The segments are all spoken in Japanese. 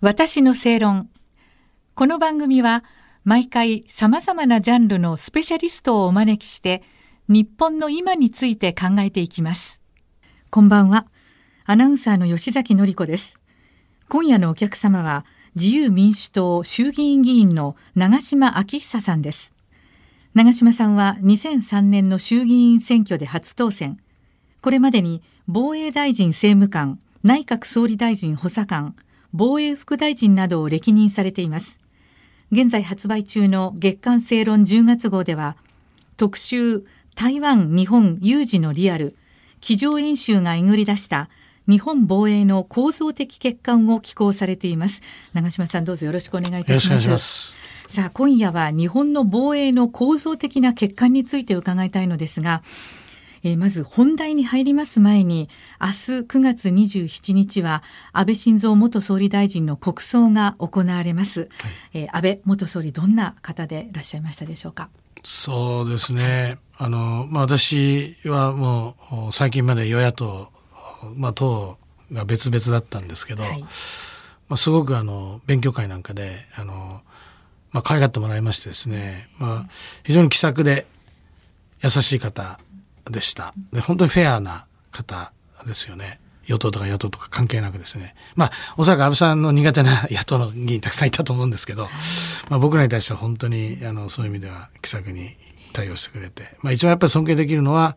私の正論。この番組は毎回様々なジャンルのスペシャリストをお招きして日本の今について考えていきます。こんばんは。アナウンサーの吉崎のり子です。今夜のお客様は自由民主党衆議院議員の長島昭久さんです。長島さんは2003年の衆議院選挙で初当選。これまでに防衛大臣政務官、内閣総理大臣補佐官、防衛副大臣などを歴任されています。現在発売中の月刊正論10月号では、特集台湾日本有事のリアル、机上演習がえぐり出した日本防衛の構造的欠陥を寄稿されています。長島さんどうぞよろしくお願いいたします。ますさあ、今夜は日本の防衛の構造的な欠陥について伺いたいのですが、えー、まず本題に入ります前に明日9月27日は安倍晋三元総理大臣の国葬が行われます、はい、えー、安倍元総理どんな方でいらっしゃいましたでしょうか？そうですね。あの、まあ、私はもう最近まで与野党、まあ、党が別々だったんですけど、はい、まあ、すごくあの勉強会なんかであの、まあ、可愛がってもらいましてですね、まあ、非常に気さくで優しい方でした。で、本当にフェアな方ですよね。与党とか野党とか関係なくですね。まあ、おそらく安倍さんの苦手な野党の議員たくさんいたと思うんですけど、まあ僕らに対しては本当に、あの、そういう意味では気さくに対応してくれて、まあ一番やっぱり尊敬できるのは、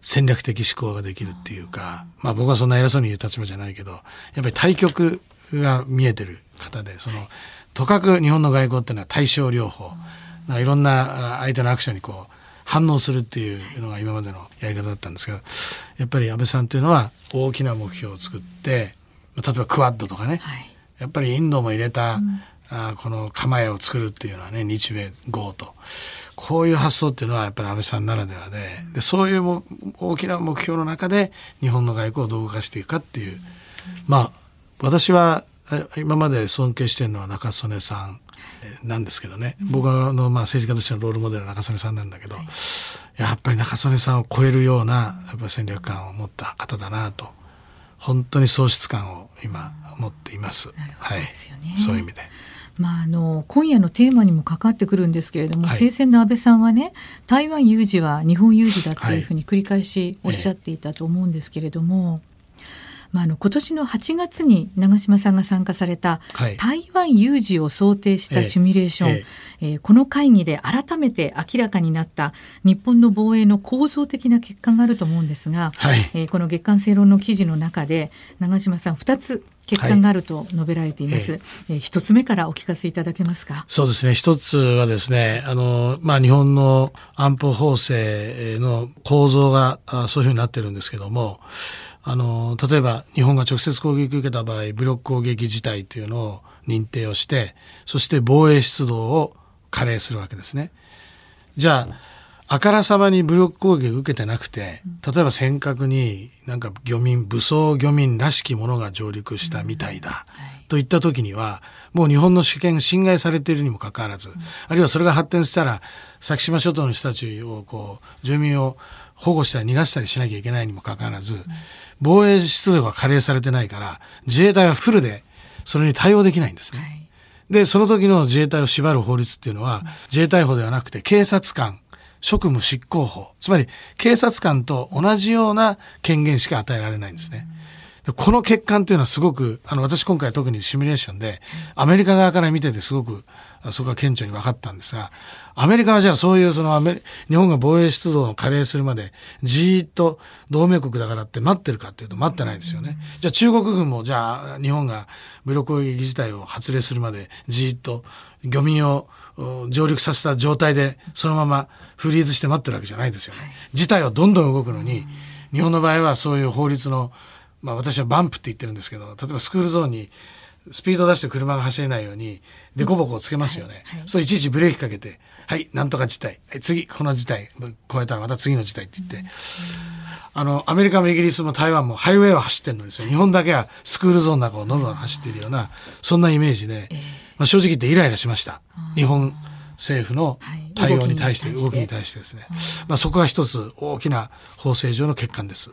戦略的思考ができるっていうか、まあ僕はそんな偉そうに言う立場じゃないけど、やっぱり対局が見えてる方で、その、とかく日本の外交っていうのは対症療法、いろんな相手のアクションにこう、反応するっていうのが今までのやり方だったんですがやっぱり安倍さんというのは大きな目標を作って例えばクワッドとかね、はい、やっぱりインドも入れた、うん、あこの構えを作るっていうのはね日米豪と。こういう発想っていうのはやっぱり安倍さんならではででそういうも大きな目標の中で日本の外交をどう動かしていくかっていう。まあ私は今まで尊敬してるのは中曽根さんなんですけどね、僕のまあ政治家としてのロールモデルは中曽根さんなんだけど、はい、やっぱり中曽根さんを超えるようなやっぱ戦略感を持った方だなと本当に喪失感を今持っています。はい、そういう意味で。まあ、あの今夜のテーマにも関わってくるんですけれども、はい、生前の安倍さんはね台湾有事は日本有事だっていうふうに繰り返しおっしゃっていたと思うんですけれども、まあ、あの今年の8月に長嶋さんが参加された台湾有事を想定したシミュレーション、えええー、この会議で改めて明らかになった日本の防衛の構造的な欠陥があると思うんですが、はい、えー、この月刊正論の記事の中で長嶋さん2つ欠陥があると述べられています。はい、えー、一つ目からお聞かせいただけますか？そうですね。一つはですね、あの、まあ、日本の安保法制の構造がそういうふうになってるんですけども、あの、例えば日本が直接攻撃を受けた場合、武力攻撃事態というのを認定をして、そして防衛出動を加齢するわけですね。じゃあ、あからさまに武力攻撃を受けてなくて、例えば尖閣になんか漁民、武装漁民らしきものが上陸したみたいだ。といった時には、もう日本の主権が侵害されているにもかかわらず、あるいはそれが発展したら、先島諸島の人たちをこう、住民を保護したり逃がしたりしなきゃいけないにもかかわらず、防衛出動が加齢されてないから、自衛隊はフルでそれに対応できないんですね。はい、で、その時の自衛隊を縛る法律っていうのは、自衛隊法ではなくて警察官、職務執行法。つまり、警察官と同じような権限しか与えられないんですね。この欠陥っていうのはすごく、あの、私今回特にシミュレーションで、アメリカ側から見ててすごく、そこが顕著に分かったんですが、アメリカはじゃあそういうそのアメ日本が防衛出動を加齢するまで、じーっと同盟国だからって待ってるかっていうと待ってないですよね。じゃあ中国軍もじゃあ日本が武力攻撃自体を発令するまで、じーっと漁民を上陸させた状態でそのままフリーズして待ってるわけじゃないですよね。事態はどんどん動くのに、日本の場合はそういう法律の、まあ私はバンプって言ってるんですけど、例えばスクールゾーンにスピード出して車が走れないように、デコボコをつけますよね。はいはい、そういちいちブレーキかけて、はい、なんとか事態。はい、次、この事態、超えたらまた次の事態って言って。あの、アメリカもイギリスも台湾もハイウェイを走ってるのですよ。日本だけはスクールゾーンの中をのろのろ走っているような、そんなイメージで、まあ、正直言ってイライラしました。日本政府の対応に対して、動きに対してですね。まあ、そこが一つ大きな法制上の欠陥です。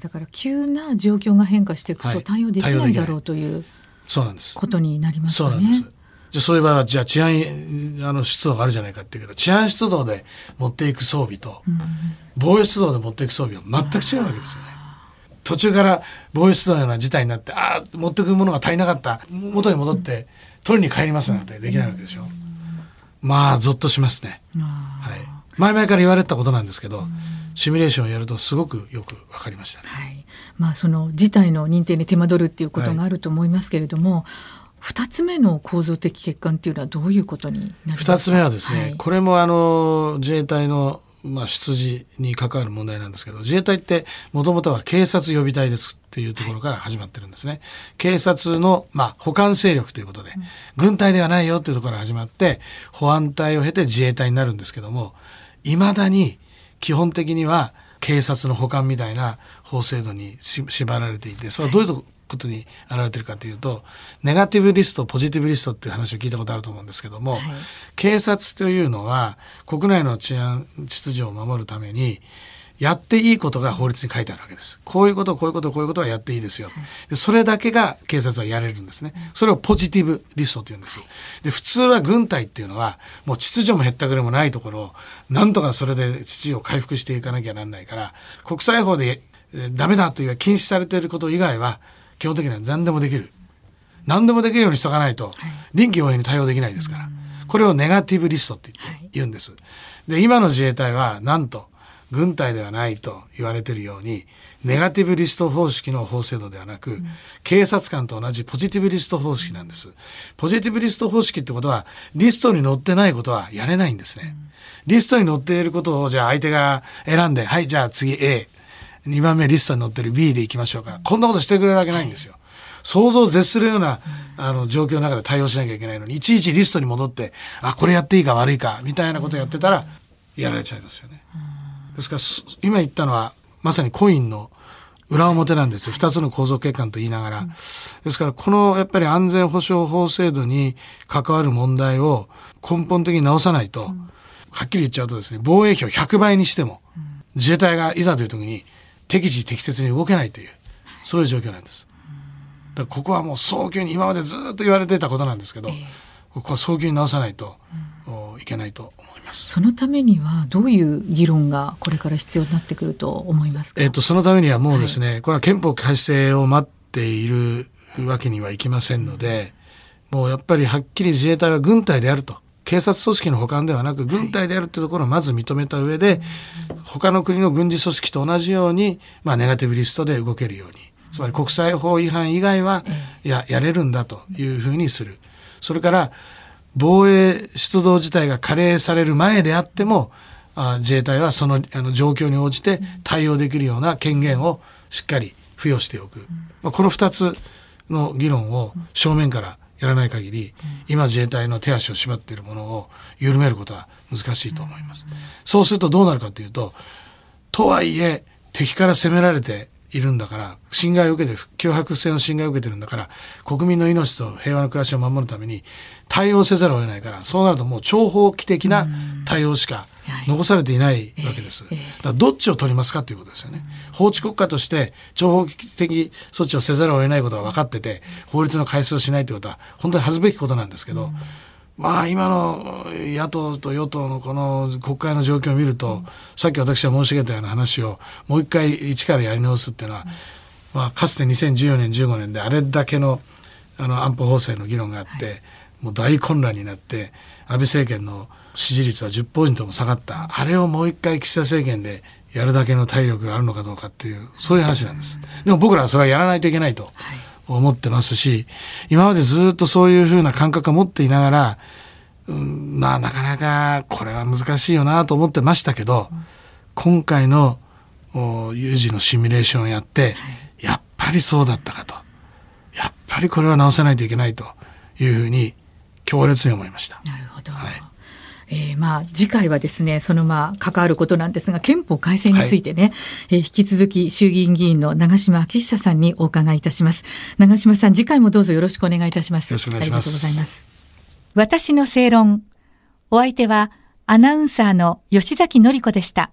だから急な状況が変化していくと対応できないだろうという。そうなんです。ことになりますかね。そうなんです。じゃあそういう場合は、じゃあ治安、あの、出動があるじゃないかっていうけど、治安出動で持っていく装備と、防衛出動で持っていく装備は全く違うわけですよね。途中から防衛出動のような事態になって、ああ、持ってくものが足りなかった、元に戻って取りに帰りますなんてできないわけでしょ。まあ、ゾッとしますね。はい。前々から言われてたことなんですけど、シミュレーションをやるとすごくよくわかりましたね。はい。まあその事態の認定に手間取るっていうことがあると思いますけれども、二、つ目の構造的欠陥っていうのはどういうことになりますか？二つ目はですね、はいこれもあの自衛隊のまあ出自に関わる問題なんですけど、自衛隊ってもともとは警察予備隊ですっていうところから始まってるんですね。警察のまあ保管勢力ということで、軍隊ではないよっていうところから始まって、保安隊を経て自衛隊になるんですけども、未だに基本的には警察の保管みたいな法制度にし縛られていて、それはどういうことに現れてるかというと、ネガティブリスト、ポジティブリストっていう話を聞いたことあると思うんですけども、警察というのは国内の治安秩序を守るために、やっていいことが法律に書いてあるわけです。こういうこと、こういうこと、こういうことはやっていいですよ。でそれだけが警察はやれるんですね。それをポジティブリストと言うんです。で、普通は軍隊っていうのは、もう秩序も減ったくれもないところを、なんとかそれで秩序を回復していかなきゃなんないから、国際法でえーダメだという禁止されていること以外は、基本的には何でもできる。何でもできるようにしとかないと、臨機応変に対応できないですから。これをネガティブリストって言うんです。で、今の自衛隊は、なんと、軍隊ではないと言われているように、ネガティブリスト方式の法制度ではなく、警察官と同じポジティブリスト方式なんです。ポジティブリスト方式ってことは、リストに載ってないことはやれないんですね。リストに載っていることを、じゃあ相手が選んで、はい、じゃあ次 A。2番目リストに載ってる B で行きましょうか。こんなことしてくれるわけないんですよ。想像を絶するような、あの、状況の中で対応しなきゃいけないのに、いちいちリストに戻って、あ、これやっていいか悪いか、みたいなことやってたら、やられちゃいますよね。ですから、今言ったのは、まさにコインの裏表なんですよ。二つの構造欠陥と言いながら。ですから、このやっぱり安全保障法制度に関わる問題を根本的に直さないと、はっきり言っちゃうとですね、防衛費を100倍にしても、自衛隊がいざという時に適時適切に動けないという、そういう状況なんです。だからここはもう早急に、今までずっと言われていたことなんですけど、ここは早急に直さないと、おいけないと思います。そのためにはどういう議論がこれから必要になってくると思いますか？えっ、と、そのためにはもうですね、これは憲法改正を待っているわけにはいきませんので、もうやっぱりはっきり自衛隊は軍隊であると。警察組織の補完ではなく軍隊であるというところをまず認めた上で、他の国の軍事組織と同じように、まあネガティブリストで動けるように。つまり国際法違反以外は、や、やれるんだというふうにする。それから、防衛出動自体が加齢される前であっても、あ自衛隊はそのあの状況に応じて対応できるような権限をしっかり付与しておく。まあ、この二つの議論を正面からやらない限り、今自衛隊の手足を縛っているものを緩めることは難しいと思います。そうするとどうなるかというと、とはいえ敵から攻められているんだから、侵害を受けて、脅迫性の侵害を受けてるんだから、国民の命と平和な暮らしを守るために対応せざるを得ないから、そうなるともう超法規的な対応しか残されていないわけです。だからどっちを取りますかということですよね。法治国家として超法規的措置をせざるを得ないことが分かってて、法律の改正をしないということは本当に恥ずべきことなんですけど、まあ今の野党と与党のこの国会の状況を見ると、さっき私が申し上げたような話をもう一回一からやり直すっていうのは、まあかつて2014年15年であれだけのあの安保法制の議論があって、もう大混乱になって安倍政権の支持率は10ポイントも下がった。あれをもう一回岸田政権でやるだけの体力があるのかどうかっていう、そういう話なんです。でも僕らはそれはやらないといけないと。思ってますし、今までずっとそういうふうな感覚を持っていながら、うん、まあなかなかこれは難しいよなと思ってましたけど、今回の有事のシミュレーションをやって、やっぱりそうだったかと。やっぱりこれは直さないといけないというふうに強烈に思いました。なるほど。はい。えー、まあ次回はですねそのまあ関わることなんですが憲法改正についてね、はい、えー、引き続き衆議院議員の長島昭久さんにお伺いいたします。長島さん次回もどうぞよろしくお願いいたします。よろしくお願いします。ありがとうございます。私の正論。お相手はアナウンサーの吉崎紀子でした